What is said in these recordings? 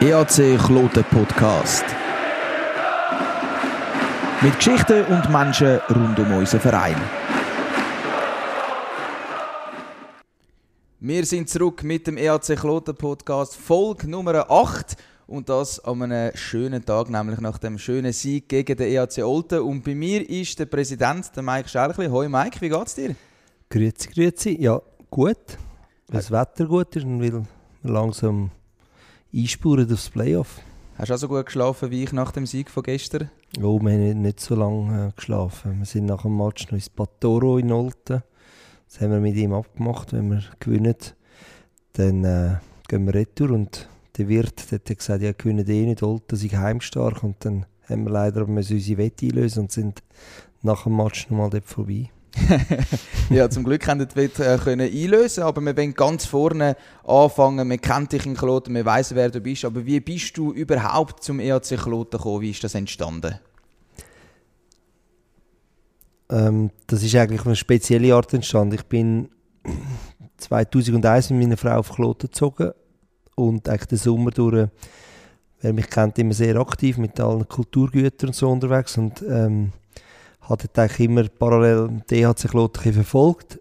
EAC Kloten Podcast. Mit Geschichten und Menschen rund um unseren Verein. Wir sind zurück mit dem EAC Kloten Podcast, Folge Nummer 8. Und das an einem schönen Tag, nämlich nach dem schönen Sieg gegen den EAC Olten. Und bei mir ist der Präsident, der Mike Scherchli. Hoi Mike, wie geht's dir? Grüezi, grüezi. Ja, gut. Weil das Wetter gut ist weil wir langsam einspuren aufs Playoff. Hast du auch so gut geschlafen wie ich nach dem Sieg von gestern? Oh, wir haben nicht, so lange äh, geschlafen. Wir sind nach dem Match noch ins Patoro in Olten. Das haben wir mit ihm abgemacht. Wenn wir gewinnen, dann äh, gehen wir retour. Und der Wirt der hat gesagt, ja, gewinnen eh nicht, Olten sind heimstark. Und dann haben wir leider unsere Wette einlösen und sind nach dem Match nochmal dort vorbei. ja, zum Glück haben wir äh, einlösen, aber wir wollen ganz vorne anfangen. Man kennt dich in Kloten, man weiß, wer du bist. Aber wie bist du überhaupt zum EAC Kloten gekommen? Wie ist das entstanden? Ähm, das ist eigentlich eine spezielle Art entstanden. Ich bin 2001 mit meiner Frau auf Kloten gezogen und eigentlich den Sommer durch, wer mich kennt, immer sehr aktiv mit allen Kulturgütern und so unterwegs und ähm, habe eigentlich immer parallel DHC Kloten verfolgt.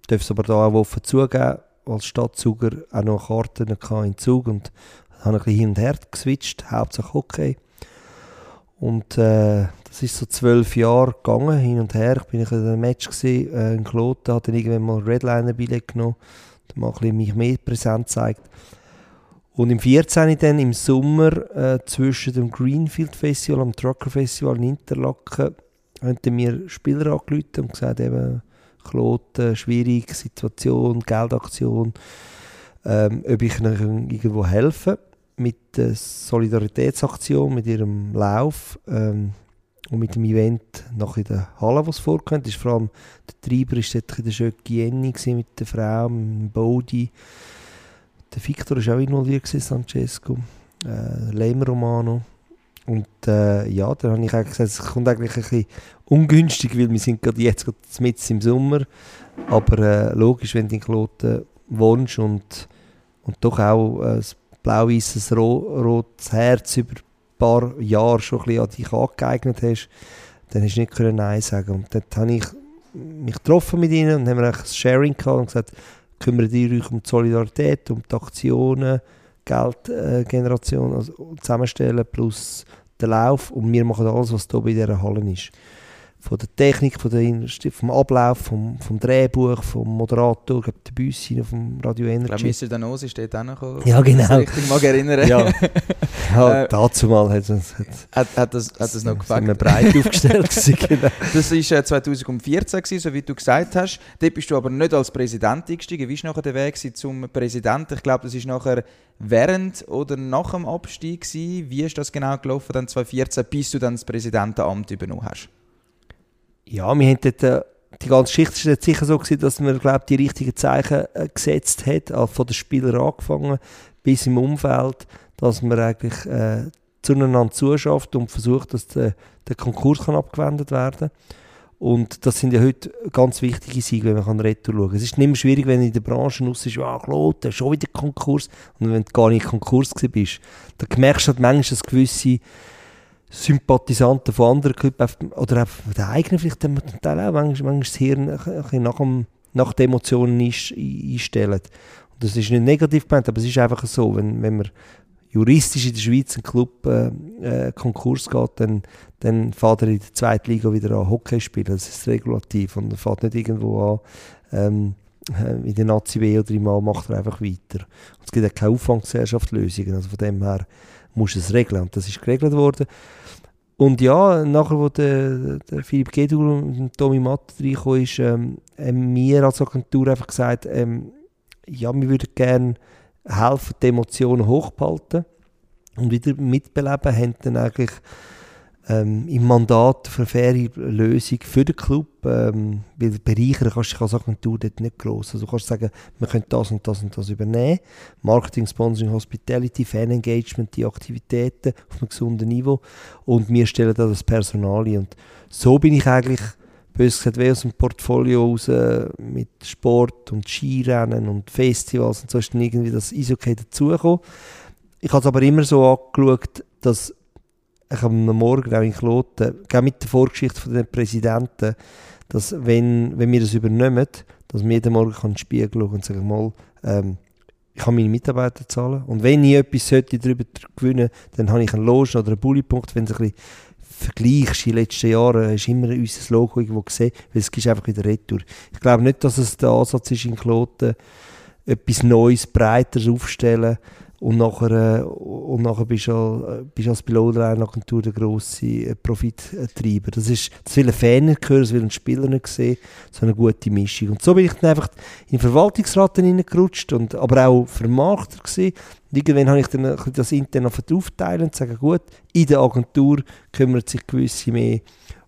Ich darf es aber da auch offen zugeben, als Stadtzuger auch noch Karten in Zug und habe ein bisschen hin und her geswitcht, hauptsächlich Hockey. Und äh, das ist so zwölf Jahre gegangen, hin und her. Ich bin in einem Match gewesen, äh, in Kloten, habe dann irgendwann mal Redliner-Billett genommen, ein bisschen mich mehr präsent gezeigt. Und im 14. dann im Sommer äh, zwischen dem Greenfield Festival und dem Trucker Festival in Interlaken haben mir Spieler angerufen und gesagt, eben, Kloten, schwierige Situation, Geldaktion, ähm, ob ich ihnen irgendwo helfen kann mit der Solidaritätsaktion, mit ihrem Lauf ähm, und mit dem Event noch in der Halle, was vorkommt. Ist vor allem der Treiber war dort der Schöcki Jenny mit der Frau, mit dem Bodi. Der Victor war auch involviert, Francesco. Äh, Lehmer Romano. Und äh, ja, dann habe ich eigentlich gesagt, es kommt eigentlich ein bisschen ungünstig, weil wir sind gerade jetzt gerade mit im Sommer. Aber äh, logisch, wenn du in Kloten wohnst und, und doch auch äh, blau-weißes, rotes Herz über ein paar Jahre schon ein bisschen an dich angeeignet hast, dann hast du nicht können Nein sagen. Und dann habe ich mich getroffen mit ihnen und haben ein Sharing gehabt und gesagt, kümmert ihr euch um die Solidarität, um die Aktionen, Geldgeneration äh, also zusammenstellen plus den Lauf. Und wir machen alles, was hier bei dieser Halle ist von der Technik, von der, vom Ablauf, vom, vom Drehbuch, vom Moderator, glaub, der Büssin vom Radio Energy. Ich glaube, Mr. Danosi steht auch noch. Ja, genau. Ich richtig mag erinnern. Ja, ja äh, dazu mal hat es hat, hat, das, hat das noch gefällt. Sind breit aufgestellt genau. Das war äh, 2014, gewesen, so wie du gesagt hast. Dort bist du aber nicht als Präsident eingestiegen. Wie war nachher der Weg zum Präsidenten? Ich glaube, das war nachher während oder nach dem Abstieg. Gewesen. Wie ist das genau gelaufen, dann 2014, bis du dann das Präsidentenamt übernommen hast? Ja, wir haben dort, äh, die ganze Geschichte ist sicher so gewesen, dass man, glaube die richtigen Zeichen äh, gesetzt hat, also von den Spielern angefangen bis im Umfeld, dass man eigentlich äh, zueinander zuschafft und versucht, dass der, der Konkurs kann abgewendet werden und das sind ja heute ganz wichtige Siege, wenn man kann Retour schauen kann. Es ist nicht mehr schwierig, wenn in der Branche raus ist, ah, Kloten, schon wieder Konkurs. Und wenn du gar nicht Konkurs bist, dann merkst du halt manchmal, dass gewisse Sympathisanten von anderen Clubs oder auch von den eigenen vielleicht auch manchmal, manchmal das Hirn ein nach, dem, nach den Emotionen einstellen. Und das ist nicht negativ gemeint, aber es ist einfach so, wenn, wenn man juristisch in der Schweiz einen Club äh, äh, Konkurs geht, dann, dann fährt er in der zweiten Liga wieder an Hockey spielen. Das ist regulativ und er fährt nicht irgendwo an ähm, äh, in der Nazi B oder im A macht er einfach weiter. Und es gibt auch keine Auffanggesellschaftslösungen, also von dem her muss es regeln und das ist geregelt worden. Und ja, nachher, wo der, der Philipp Gedul und Tommy Matt reingekommen ist, ähm, haben wir als Agentur einfach gesagt, ähm, ja, wir würden gerne helfen, die Emotionen hochzuhalten und wieder mitbeleben, haben dann eigentlich ähm, im Mandat für eine faire Lösung für den Club, ähm, weil bereichern kannst du dich als Agentur dort nicht gross. Also du kannst sagen, wir können das und das und das übernehmen. Marketing, Sponsoring, Hospitality, Fan-Engagement, die Aktivitäten auf einem gesunden Niveau und wir stellen da das Personal ein. Und so bin ich eigentlich bös gesagt, wie aus dem Portfolio raus mit Sport und Skirennen und Festivals und so ist dann irgendwie das Eishockey dazugekommen. Ich habe es aber immer so angeschaut, dass ich am Morgen auch in Kloten, mit der Vorgeschichte von den Präsidenten, dass wenn, wenn wir das übernehmen, dass man jeden Morgen in den Spiegel schauen und sagen, mal, ähm, ich kann meine Mitarbeiter zahlen. Und wenn ich etwas sollte darüber gewinnen dann habe ich einen Logen oder einen Bullypunkt. Wenn du ein bisschen vergleichst, in den letzten Jahren hast du immer unser Logo irgendwo gesehen, weil es ist einfach wieder retour. Ich glaube nicht, dass es der Ansatz ist in Kloten, etwas Neues, Breiteres aufstellen und nachher, äh, und nachher bist du, äh, bist als Pilotagentur der grosse äh, Profittreiber. Das ist, das will ein Fan nicht hören, das will ein Spieler nicht sehen, so eine gute Mischung. Und so bin ich dann einfach in den Verwaltungsrat hineingerutscht, und, aber auch Vermarkter gewesen. Und irgendwann habe ich dann das intern aufteilen und sagen, gut, in der Agentur kümmert sich gewisse mehr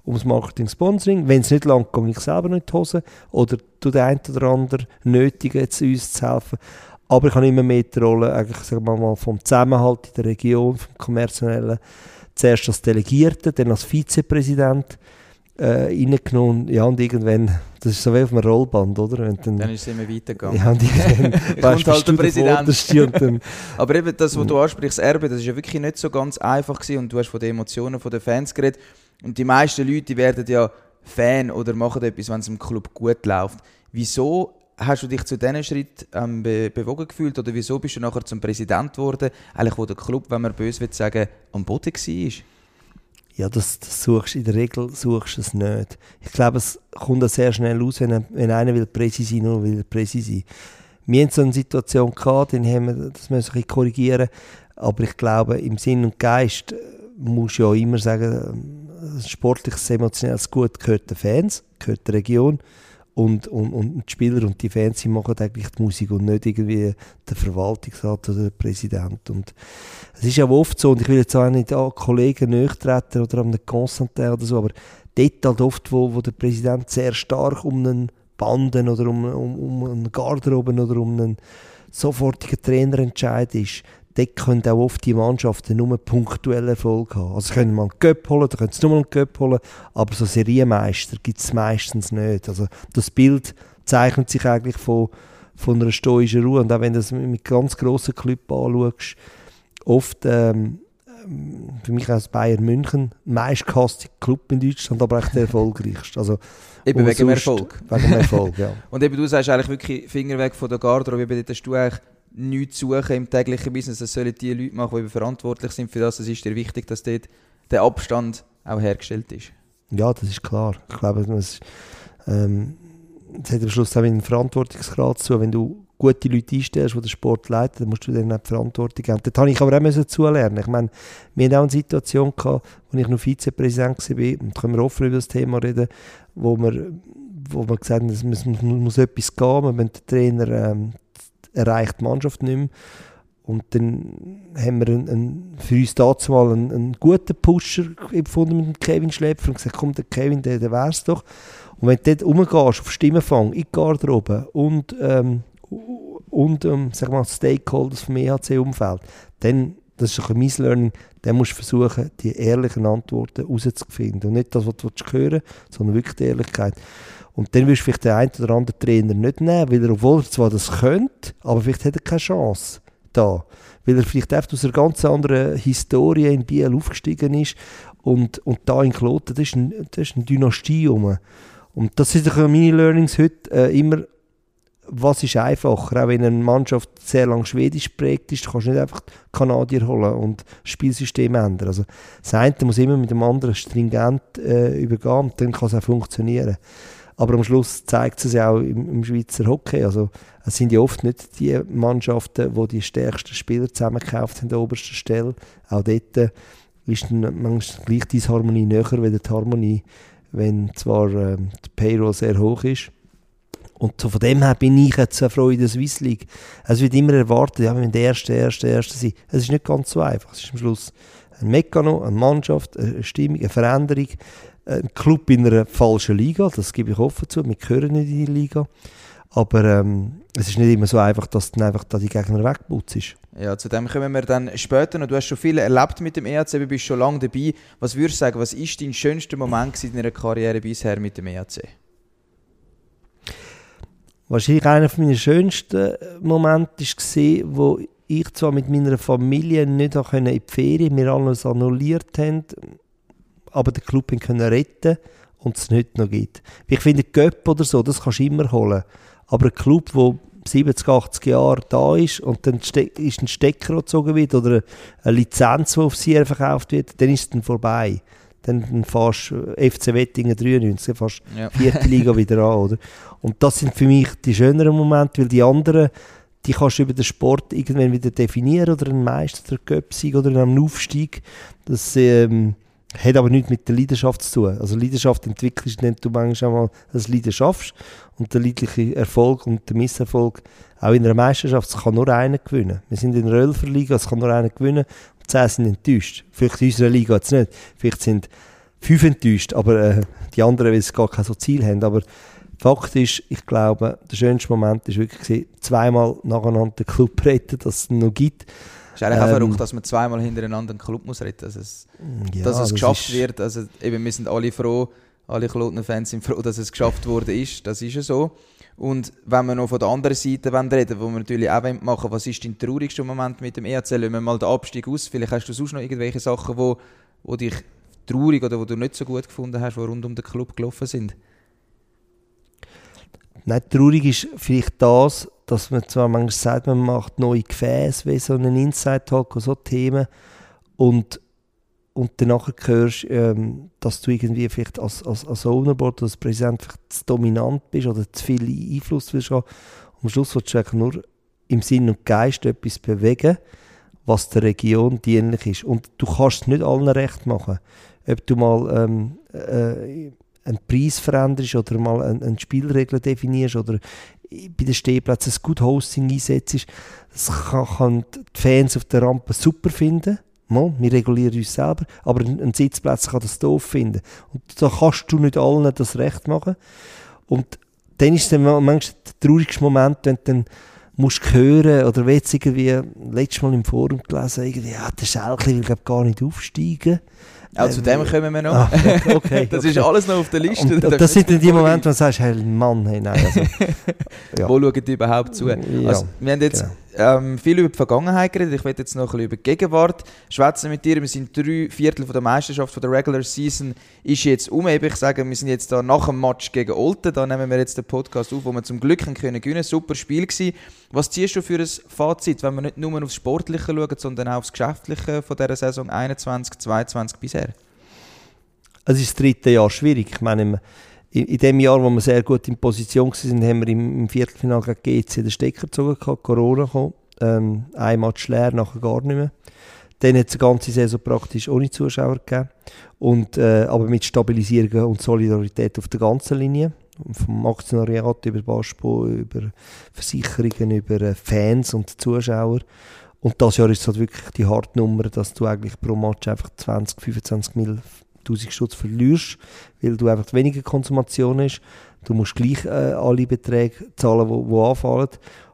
ums Marketing-Sponsoring. Wenn es nicht langt, gehe ich selber nicht in die Hose oder tut der eine oder andere nötigen, uns zu helfen. Aber ich habe immer mehr die Rolle eigentlich, sagen wir mal, vom Zusammenhalt in der Region, vom kommerziellen, zuerst als Delegierter, dann als Vizepräsident äh, reingenommen. Ja, und irgendwann, das ist so wie auf einem Rollband, oder? Und dann, dann ist es immer weitergegangen. Ja, und irgendwann weißt, halt der Präsident. Dann, Aber eben das, was du ansprichst, das Erbe, das ist ja wirklich nicht so ganz einfach gewesen und du hast von den Emotionen der Fans geredet. Und die meisten Leute werden ja Fan oder machen etwas, wenn es im Club gut läuft. Wieso hast du dich zu diesem Schritt ähm, be bewogen gefühlt oder wieso bist du nachher zum Präsident geworden, eigentlich wo der Club, wenn man böse will sagen, am Boden war? Ja, das, das suchst in der Regel suchst es nicht. Ich glaube, es kommt sehr schnell raus, wenn, wenn einer will Präsi sein, nur will Präsi sein. Wir hatten so eine Situation gehabt, dann haben wir, das müssen wir korrigieren, aber ich glaube, im Sinn und Geist muss ja immer sagen, ähm, sportliches, emotionelles Gut gehört den Fans, gehört der Region und, und, und die Spieler und die Fans die machen eigentlich die Musik und nicht irgendwie der Verwaltungsrat oder der Präsident. Und es ist ja oft so, und ich will jetzt auch nicht an Kollegen treten oder an einen Constantin oder so, aber dort halt oft, wo, wo der Präsident sehr stark um einen Banden oder um, um, um einen Garderoben oder um einen sofortigen Trainerentscheid ist, dort können auch oft die Mannschaften nur punktuell Erfolg haben. Also können mal einen Cup holen, dann können sie nur einen Cup holen, aber so Serienmeister gibt es meistens nicht. Also das Bild zeichnet sich eigentlich von, von einer stoischen Ruhe. Und auch wenn du das mit ganz grossen Clubs anschaust, oft ähm, für mich als Bayern München meistgehasste Club in Deutschland, aber echt der erfolgreichste. Also, eben wegen dem Erfolg. Wegen dem Erfolg, ja. Und eben du sagst eigentlich wirklich Finger weg von der Garderobe, dort hast du eigentlich nichts suchen im täglichen Business. Das sollen die Leute machen, die verantwortlich sind für das. Es ist dir wichtig, dass dort der Abstand auch hergestellt ist. Ja, das ist klar. Ich glaube, das, ähm, hat am Schluss auch einen Verantwortungsgrad zu. Wenn du gute Leute einstellst, die den Sport leiten, dann musst du denen auch die Verantwortung geben. Das habe ich aber auch zulernen. Ich meine, wir hatten auch eine Situation gehabt, wo ich noch Vizepräsident war, und können wir offen über das Thema reden, wo wir, wo wir gesagt haben, es muss, muss, muss etwas gehen, wir müssen den Trainer ähm, erreicht die Mannschaft nicht mehr. Und dann haben wir einen, einen, für uns dazu mal einen, einen, guten Pusher gefunden mit dem Kevin Schläpfer und gesagt, komm, der Kevin, der, der wär's doch. Und wenn du dort rumgehst, auf Stimmenfang, in die Garderobe und, ähm, und ähm, sag mal, Stakeholders vom EHC-Umfeld, dann, das ist ein mein Learning, dann musst du versuchen, die ehrlichen Antworten rauszufinden. Und nicht das, was du hören willst, sondern wirklich die Ehrlichkeit. Und dann wirst du vielleicht den einen oder anderen Trainer nicht nehmen, weil er, obwohl er zwar das könnte, aber vielleicht hat er keine Chance da. Weil er vielleicht einfach aus einer ganz anderen Historie in Biel aufgestiegen ist und, und da in Kloten, das ist, ein, das ist eine Dynastie rum. Und das sind meine Learnings heute äh, immer, was ist einfacher, auch wenn eine Mannschaft sehr lang schwedisch prägt ist, kannst du nicht einfach Kanadier holen und das Spielsystem ändern. Also das eine muss immer mit dem anderen stringent äh, übergehen dann kann es auch funktionieren. Aber am Schluss zeigt es ja auch im, im, Schweizer Hockey. Also, es sind ja oft nicht die Mannschaften, die die stärksten Spieler zusammengekauft haben an der obersten Stelle. Auch dort äh, ist manchmal gleich die Harmonie näher wie die Harmonie, wenn zwar äh, die Payroll sehr hoch ist. Und so von dem her bin ich jetzt eine Freude der Swiss League. Es wird immer erwartet, ja, wir müssen der Erste, Erste, Erste sein. Es ist nicht ganz so einfach. Es ist am Schluss ein Mekano, eine Mannschaft, eine Stimmung, eine Veränderung ein Club in einer falschen Liga, das gebe ich offen zu, wir gehören nicht in die Liga. Aber ähm, es ist nicht immer so einfach, dass dann einfach da die Gegner wegputzt ist. Ja, zu dem kommen wir dann später noch. Du hast schon viel erlebt mit dem EAC, du bist schon lange dabei. Was würdest du sagen, was ist dein schönster Moment in deiner Karriere bisher mit dem EAC? Wahrscheinlich einer meiner schönsten Momente war, wo ich zwar mit meiner Familie nicht in die Ferien, wir alles annulliert haben, aber den Club können retten und es nicht noch gibt. Ich finde, Göpp oder so, das kannst du immer holen. Aber ein Club, der 70, 80 Jahre da ist und dann ist ein Stecker gezogen wird oder eine Lizenz, die auf sie verkauft wird, dann ist es dann vorbei. Dann fährst du FC Wettingen 93, fast ja. vierte Liga wieder an. Oder? Und das sind für mich die schöneren Momente, weil die anderen, die kannst du über den Sport irgendwann wieder definieren oder einen Meister, oder Göpsig oder einen Aufstieg. Das, ähm, hat aber nichts mit der Leidenschaft zu tun. Also Leidenschaft entwickelst, indem du manchmal einmal das Leiden schaffst und der leidliche Erfolg und der Misserfolg auch in einer Meisterschaft, es kann nur einer gewinnen. Wir sind in der Ölferliga, es kann nur einer gewinnen und zehn sind enttäuscht. Vielleicht in unserer Liga jetzt nicht. Vielleicht sind fünf enttäuscht, aber äh, die anderen, weil sie gar kein so Ziel haben. Aber Fakt ist, ich glaube, der schönste Moment war wirklich, zweimal nacheinander den Club retten, dass es noch gibt. Es ist eigentlich ähm, auch verrückt, dass man zweimal hintereinander einen Club muss retten muss. Dass es, ja, dass es geschafft wird. Also, eben, wir sind alle froh, alle Kloten-Fans sind froh, dass es geschafft wurde. Ist. Das ist ja so. Und wenn wir noch von der anderen Seite reden wo wir natürlich auch machen wollen, was ist dein traurigster Moment mit dem ERC? Lassen wir mal den Abstieg aus. Vielleicht hast du sonst noch irgendwelche Sachen, wo, wo dich traurig oder wo du nicht so gut gefunden hast, die rund um den Club gelaufen sind. Nein, traurig ist vielleicht das, dass man zwar manchmal sagt, man macht neue Gefäße, wie so einen Inside-Talk und so Themen und, und danach hörst, ähm, dass du irgendwie vielleicht als, als, als Ownerboard oder als Präsident vielleicht zu dominant bist oder zu viel Einfluss willst haben. Am Schluss willst du eigentlich nur im Sinn und Geist etwas bewegen, was der Region dienlich ist. Und du kannst es nicht allen recht machen. Ob du mal ähm, äh, einen Preis veränderst oder mal eine, eine Spielregel definierst oder bei den Stehplätzen ein Good Hosting einsetzt, das kann, kann die Fans auf der Rampe super finden. Wir regulieren uns selber, aber ein Sitzplatz kann das doof finden. Und da kannst du nicht allen das Recht machen. Und dann ist es manchmal der traurigste Moment, wenn du dann musst hören oder jetzt irgendwie letztes Mal im Forum gelesen, irgendwie, ja, der Schelkli will gar nicht aufsteigen. Auch zu dem kommen wir noch. Ah, okay, das okay. ist alles noch auf der Liste. Und, das sind dann die Momente, wo du sagst, hey Mann, hey, nein. Also, ja. Wo schauen die überhaupt zu? Ja, also, wir haben jetzt genau. Ähm, viel über die Vergangenheit geredet. Ich werde jetzt noch ein bisschen über die Gegenwart schwätzen mit dir. Wir sind drei Viertel von der Meisterschaft von der Regular Season ist jetzt um. Ich sage, wir sind jetzt da nach dem Match gegen Olten. Da nehmen wir jetzt den Podcast auf, wo wir zum Glück können gewinnen. Super Spiel gewesen. Was ziehst du für ein Fazit, wenn wir nicht nur aufs Sportliche schauen, sondern auch aufs Geschäftliche von dieser Saison 21, 22 bisher? Es ist das dritte Jahr schwierig. Ich meine, in, in dem Jahr, wo wir sehr gut in Position waren, haben wir im, im Viertelfinale gegen GC den Stecker gezogen, Corona kam. Ähm, ein Match leer, nachher gar nicht mehr. Dann hat es die ganze Saison praktisch ohne Zuschauer gegeben. Und, äh, aber mit Stabilisierung und Solidarität auf der ganzen Linie. Vom Aktionariat über Baspo, über Versicherungen, über äh, Fans und Zuschauer. Und das Jahr ist es halt wirklich die Hartnummer, dass du eigentlich pro Match einfach 20, 25 Mil 1000 Stutz verlierst, weil du einfach weniger Konsumation hast. Du musst gleich äh, alle Beträge zahlen, die anfallen.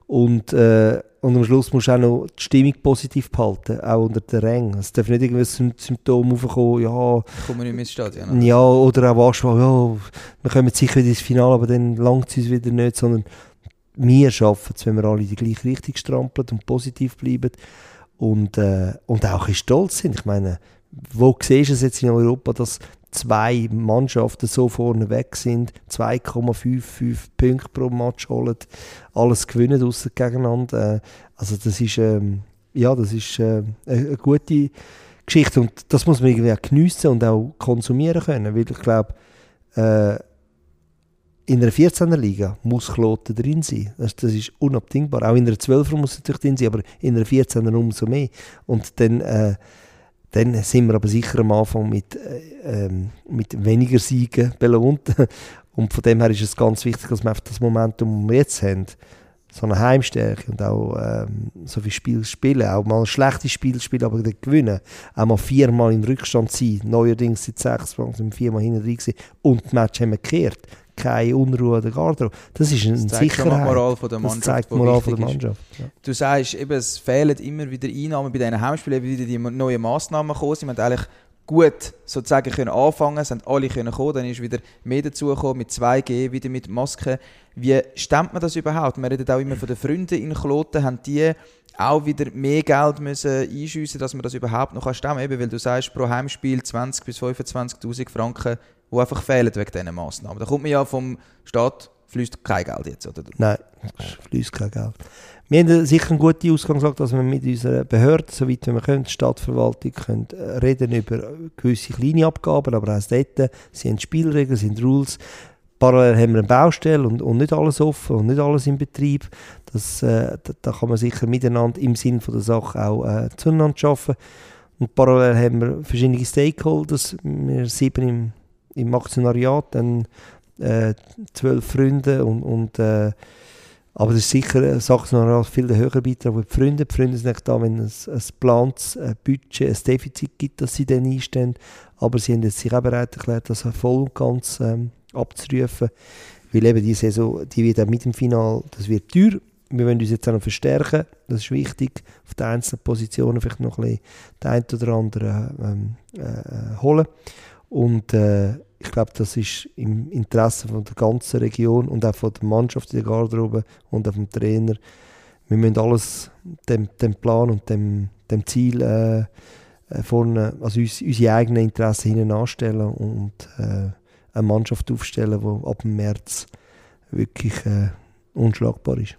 Und, äh, und am Schluss musst du auch noch die Stimmung positiv behalten, auch unter den Rängen. Es darf nicht irgendwie ein Symptom aufkommen, ja... Kommen wir nicht ins Stadion. Ja, oder auch Anspruch, ja, wir kommen sicher ins Finale, aber dann langt es uns wieder nicht, sondern wir schaffen es, wenn wir alle die gleiche Richtung strampeln und positiv bleiben und, äh, und auch ein stolz sind. Ich meine, wo siehst du es jetzt in Europa, dass zwei Mannschaften so vorne weg sind, 2,55 Punkte pro Match holen, alles gewinnen außer gegeneinander. Äh, also das ist, ähm, ja, das ist äh, eine gute Geschichte und das muss man irgendwie auch geniessen und auch konsumieren können, weil ich glaube, äh, in einer 14er Liga muss Kloten drin sein. Das, das, ist unabdingbar. Auch in einer 12er muss es natürlich drin sein, aber in einer 14er umso mehr. Und dann äh, dann sind wir aber sicher am Anfang mit, äh, ähm, mit weniger Siegen belohnt. Und von dem her ist es ganz wichtig, dass wir einfach das Momentum, das wir jetzt haben, so eine Heimstärke und auch ähm, so viel Spiel spielen, auch mal ein schlechtes Spiel spielen, aber dann gewinnen. Auch mal viermal im Rückstand sein, neuerdings seit sechs Mal sind wir viermal hinten drin gewesen und das Match haben wir gekehrt keine Unruhe der Garderobe. Das ist eine Das Sicherheit. Moral von der Das Mannschaft. zeigt die Moral von der. Mannschaft. Ja. Du sagst, eben, es fehlen immer wieder Einnahmen bei diesen Heimspielen, eben wieder die neuen Massnahmen gekommen sind. Wir haben eigentlich gut sozusagen können anfangen, es haben alle können kommen, dann ist wieder mehr dazugekommen mit 2G, wieder mit Masken. Wie stemmt man das überhaupt? Wir reden auch immer von den Freunden in Kloten, haben die auch wieder mehr Geld müssen einschiessen, dass man das überhaupt noch stemmen kann? Eben, weil du sagst, pro Heimspiel 20 bis 25'000 Franken, die einfach fehlen wegen diesen Massnahmen. Da kommt man ja vom Staat, fließt kein Geld jetzt, oder? Nein, es fließt kein Geld. Wir haben sicher eine gute Ausgangslage, dass wir mit unserer Behörde, soweit wir können, die Stadtverwaltung, können äh, reden über gewisse kleine Abgaben, aber auch dort sind Spielregeln, sind Rules. Parallel haben wir eine Baustelle und, und nicht alles offen und nicht alles in Betrieb. Das, äh, da, da kann man sicher miteinander im Sinn von der Sache auch äh, zueinander arbeiten. Und parallel haben wir verschiedene Stakeholders. Wir sieben im, im Aktionariat, dann äh, zwölf Freunde und, und äh, aber das ist sicher Sache, noch viel der höhere Beitrag für die Freunde. Die Freunde sind nicht da, wenn es ein geplantes ein Budget, ein Defizit gibt, das sie dann einstellen. Aber sie haben jetzt sich auch bereit erklärt, das voll und ganz ähm, abzurufen. Weil eben die Saison, die wird mit dem Final, das wird teuer. Wir wollen uns jetzt auch noch verstärken. Das ist wichtig. Auf den einzelnen Positionen vielleicht noch ein bisschen den einen oder anderen ähm, äh, holen. Und äh, ich glaube, das ist im Interesse von der ganzen Region und auch von der Mannschaft in der Garderobe und auch vom Trainer. Wir müssen alles dem, dem Plan und dem, dem Ziel äh, äh, vorne, also uns, unsere eigenen Interessen hinten anstellen und äh, eine Mannschaft aufstellen, die ab dem März wirklich äh, unschlagbar ist.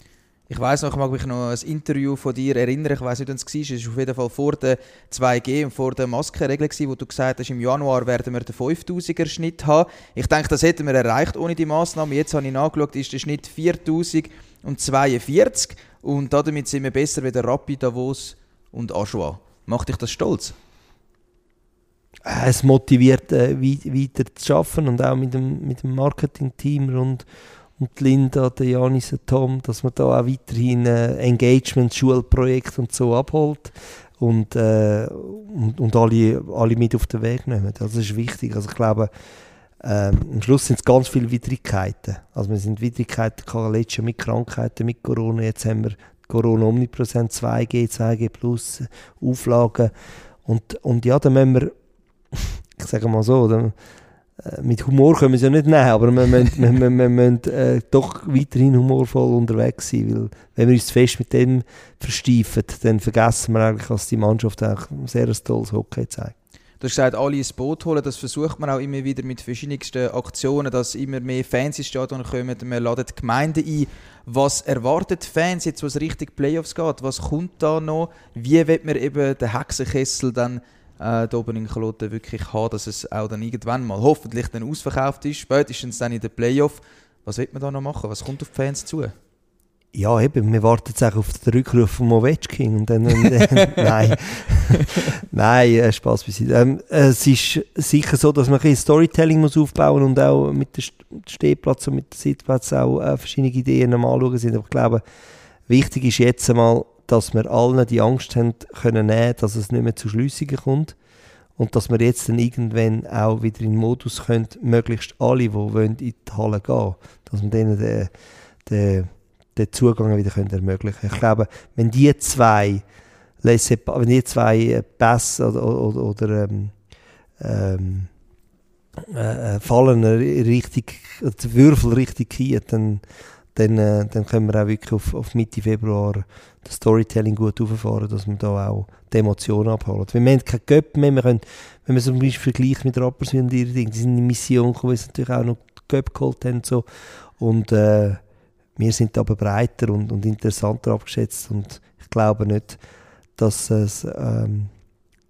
Ich weiß noch, ich mag mich noch ein Interview von dir erinnern. Ich weiß nicht, wann es war. Es war auf jeden Fall vor der 2G und vor der Maskenregel, wo du gesagt hast, im Januar werden wir den 5000er Schnitt haben. Ich denke, das hätten wir erreicht ohne die Massnahmen. Jetzt habe ich nachgeschaut, ist der Schnitt 4042 und damit sind wir besser wie der Rapid, Davos und Aschua. Macht dich das stolz? Es motiviert, äh, wei- weiter zu arbeiten und auch mit dem, mit dem Marketing-Team und, und Linda, der Janis, der Tom, dass man da auch weiterhin äh, Engagement, Schulprojekte und so abholt und, äh, und, und alle, alle mit auf den Weg nehmen. Das ist wichtig. Also ich glaube, ähm, am Schluss sind es ganz viele Widrigkeiten. Also wir sind Widrigkeiten gehabt, letztes Jahr mit Krankheiten, mit Corona, jetzt haben wir Corona omnipräsent, 2G, 2G+, Plus, Auflagen und, und ja, dann müssen wir ich sage mal so, dann, äh, mit Humor können wir es ja nicht nehmen, aber wir müssen, wir, wir, wir müssen äh, doch weiterhin humorvoll unterwegs sein, weil wenn wir uns zu fest mit dem versteifen, dann vergessen wir eigentlich, dass die Mannschaft auch sehr ein tolles Hockey zeigt. Du hast gesagt, alle ins Boot holen. Das versucht man auch immer wieder mit verschiedensten Aktionen, dass immer mehr Fans ins Stadion kommen. Man ladet die Gemeinden ein. Was erwartet Fans jetzt, was Richtung Playoffs geht? Was kommt da noch? Wie wird man eben den Hexenkessel dann äh, da oben in Kloten wirklich haben, dass es auch dann irgendwann mal hoffentlich dann ausverkauft ist, spätestens dann in den Playoff. Was wird man da noch machen? Was kommt auf die Fans zu? Ja, eben, wir warten jetzt auch auf den Rückruf von Ovechkin und dann, und dann nein, nein, äh, Spaß beiseite. Ähm, es ist sicher so, dass man ein Storytelling muss aufbauen und auch mit dem Stehplatz und mit dem Sitzplatz auch äh, verschiedene Ideen am anschauen sind. Aber ich glaube, wichtig ist jetzt einmal, dass wir allen die Angst haben können nehmen, dass es nicht mehr zu Schliessungen kommt. Und dass wir jetzt dann irgendwann auch wieder in den Modus können, möglichst alle, die wollen, in die Halle gehen, dass wir denen den, den den Zugang wieder können ermöglichen Ich glaube, wenn die zwei, wenn die zwei äh, Pässe oder, oder, oder ähm, ähm, äh, äh, Fallen richtig, die Würfel richtig kiehen, dann, dann, äh, dann können wir auch wirklich auf, auf Mitte Februar das Storytelling gut auffahren, dass wir da auch die Emotionen abholen. Wir haben keine Göppe mehr, wir können, wenn man zum Beispiel vergleicht mit Rapperswil und ihre Dinge, die sind in die Mission gekommen, weil sie natürlich auch noch Göppe geholt haben und so. Und äh, wir sind aber breiter und, und interessanter abgeschätzt und ich glaube nicht, dass es ähm,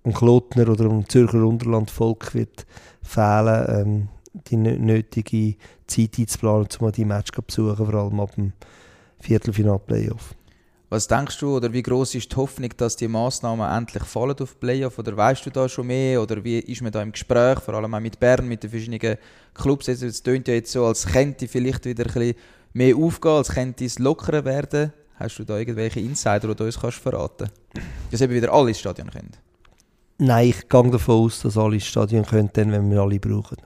ein Klotner oder ein Zürcher Unterlandvolk wird fehlen, ähm, die nö- nötige Zeit einzuplanen, um die Match zu besuchen, vor allem ab dem Viertelfinal-Playoff. Was denkst du oder wie groß ist die Hoffnung, dass die Massnahmen endlich fallen auf die Playoff? Oder weißt du da schon mehr? Oder wie ist man da im Gespräch, vor allem auch mit Bern, mit den verschiedenen Clubs? Es tönt ja jetzt so, als könnte vielleicht wieder ein bisschen mehr aufgehen, als könnte es lockerer werden. Hast du da irgendwelche Insider, die du uns kannst verraten Dass eben wieder alle ins Stadion können. Nein, ich gehe davon aus, dass alle ins Stadion können, wenn wir alle brauchen.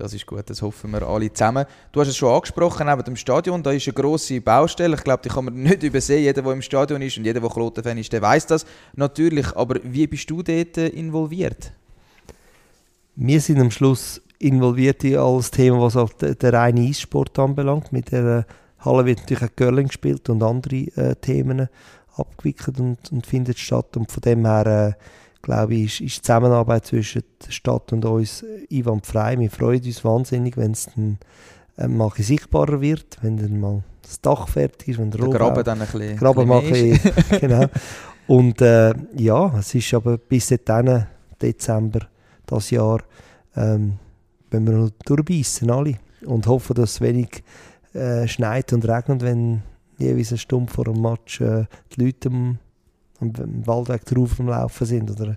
Das ist gut, das hoffen wir alle zusammen. Du hast es schon angesprochen, neben dem Stadion, da ist eine grosse Baustelle. Ich glaube, die kann man nicht übersehen. Jeder, der im Stadion ist und jeder, der Kloten-Fan ist, der weiß das natürlich. Aber wie bist du dort äh, involviert? Wir sind am Schluss involviert in alles Thema, was auch den, den reinen Eissport anbelangt. Mit der äh, Halle wird natürlich auch Curling gespielt und andere äh, Themen abgewickelt und, und findet statt. Und von dem her äh, glaube ich, ist, ist die Zusammenarbeit zwischen der Stadt und uns einwandfrei. Wir freuen uns wahnsinnig, wenn es dann äh, mal sichtbarer wird, wenn dann mal das Dach fertig ist, wenn der, der Graben dann ein bisschen, Graben ein bisschen genau. Und äh, ja, es ist aber bis dann, Dezember das Jahr, ähm, wenn wir noch durchbeissen alle und hoffen, dass es wenig äh, schneit und regnet, wenn jeweils eine Stunde vor dem Match äh, die Leute am am Waldweg drauf am Laufen sind. Oder,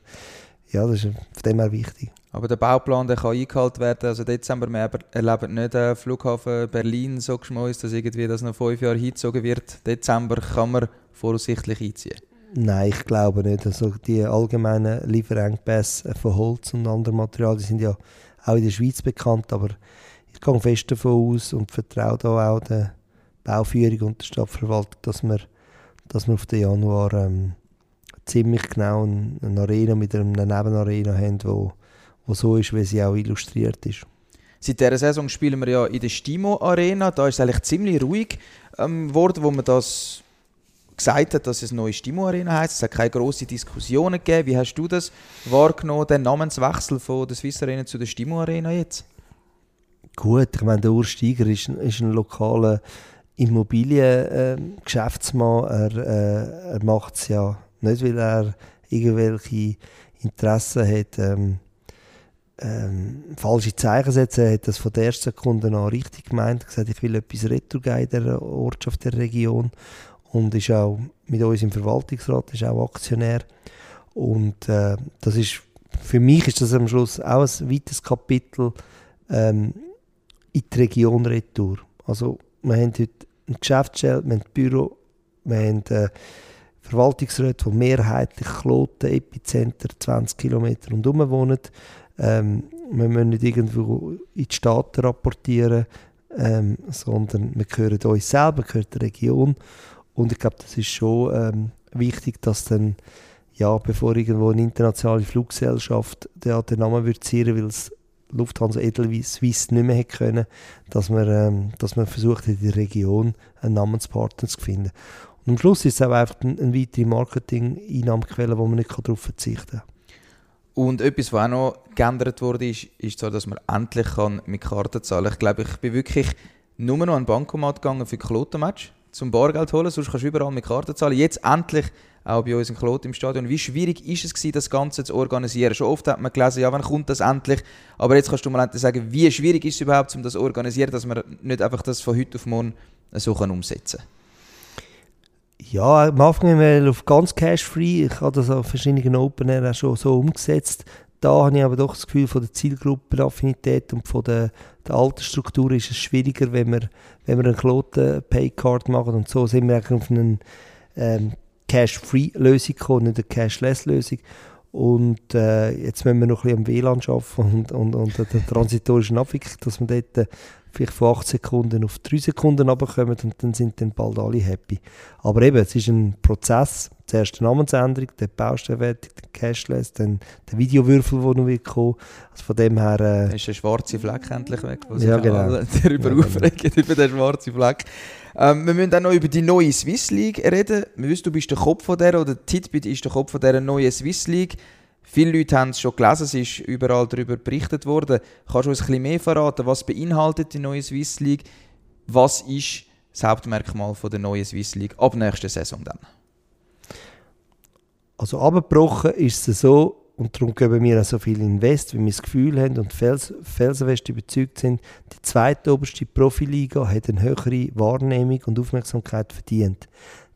ja, das ist von dem her wichtig. Aber der Bauplan der kann eingehalten werden. Also Dezember, wir erleben nicht den Flughafen Berlin so geschmeißt, dass irgendwie das noch fünf Jahre hingezogen wird. Dezember kann man voraussichtlich einziehen. Nein, ich glaube nicht. Also die allgemeinen Lieferengpässe von Holz und anderen Materialien die sind ja auch in der Schweiz bekannt, aber ich gehe fest davon aus und vertraue da auch der Bauführung und der Stadtverwaltung, dass wir, dass wir auf den Januar ähm, ziemlich genau eine Arena mit einer Nebenarena haben, wo, wo so ist, wie sie auch illustriert ist. Seit dieser Saison spielen wir ja in der Stimo Arena. Da ist es eigentlich ziemlich ruhig ähm, geworden, wo man das gesagt hat, dass es eine neue Stimo Arena heißt. Es hat keine grossen Diskussionen gegeben. Wie hast du das wahrgenommen, den Namenswechsel von der Swiss Arena zu der Stimo Arena jetzt? Gut, ich meine, der Urs Steiger ist, ist ein lokaler Immobiliengeschäftsmann. Äh, er, äh, er macht es ja nicht, weil er irgendwelche Interessen hat, ähm, ähm, falsche Zeichen setzen. Er hat das von der ersten Sekunde an richtig gemeint. Er hat gesagt, ich will etwas retour in der Ortschaft, der Region. Und ist auch mit uns im Verwaltungsrat, ist auch Aktionär. Und äh, das ist, für mich ist das am Schluss auch ein weiteres Kapitel ähm, in die Region Retour. Also wir haben heute ein Geschäftsstelle, wir haben ein Büro, wir haben äh, Verwaltungsräte, die mehrheitlich Kloten, Epizenter 20 Kilometer rundherum wohnen. Ähm, wir müssen nicht irgendwo in die Staaten rapportieren, ähm, sondern wir gehören uns selber, gehören der Region. Und ich glaube, das ist schon ähm, wichtig, dass dann, ja, bevor irgendwo eine internationale Fluggesellschaft den, den Namen wird zieren, weil es Lufthansa Edelweiss nicht mehr hätte können, dass man, ähm, dass man versucht in der Region einen Namenspartner zu finden. Und am Schluss ist es auch einfach eine, weitere Marketing-Einnahmequelle, wo man nicht darauf verzichten kann. Und etwas, was auch noch geändert wurde, ist, ist so, dass man endlich kann mit Karten zahlen kann. Ich glaube, ich bin wirklich nur noch an den Bankomat gegangen für Klotenmatch zum Bargeld holen, sonst kannst du überall mit Karten zahlen. Jetzt endlich auch bei uns in Klot im Stadion. Wie schwierig ist es gewesen, das Ganze zu organisieren? Schon oft hat man gelesen, ja, wann kommt das endlich? Aber jetzt kannst du mal sagen, wie schwierig ist es überhaupt, um das zu organisieren, dass man nicht einfach das von heute auf morgen so umsetzen kann? Ja, am Anfang wir auf ganz cash-free. Ich habe das auf verschiedenen Open Air auch schon so umgesetzt. Da habe ich aber doch das Gefühl, von der Zielgruppenaffinität und von der, der Altersstruktur ist es schwieriger, wenn wir, wenn wir eine Kloten-Paycard machen. Und so sind wir eigentlich auf eine ähm, Cash-Free-Lösung gekommen, nicht eine Cashless-Lösung. Und äh, jetzt müssen wir noch ein bisschen am WLAN arbeiten und, und, und der transitorischen Abwicklung, dass wir dort äh, vielleicht von 8 Sekunden auf 3 Sekunden runterkommen und dann sind dann bald alle happy. Aber eben, es ist ein Prozess. Zuerst die Namensänderung, dann die Baustellenwertung, dann Cashless, dann der Videowürfel, der noch wird kommen. Also von dem her... Äh, ist der schwarze Fleck endlich weg, wo sich ja, genau. alle darüber ja, genau. aufregen, über den schwarzen Fleck. Ähm, wir müssen auch noch über die neue Swiss League reden. Wir wissen, du bist der Kopf von der, oder Titbit ist der Kopf von dieser neuen Swiss League. Viele Leute haben es schon gelesen, es ist überall darüber berichtet worden. Kannst du uns ein bisschen mehr verraten, was beinhaltet die neue Swiss League? Was ist das Hauptmerkmal von der neuen Swiss League ab nächster Saison dann? Also abgebrochen ist es so, und darum geben wir auch so viel Invest, wie wir das Gefühl haben und fels felsenfest überzeugt sind, die zweite oberste Profiliga hat eine höhere Wahrnehmung und Aufmerksamkeit verdient.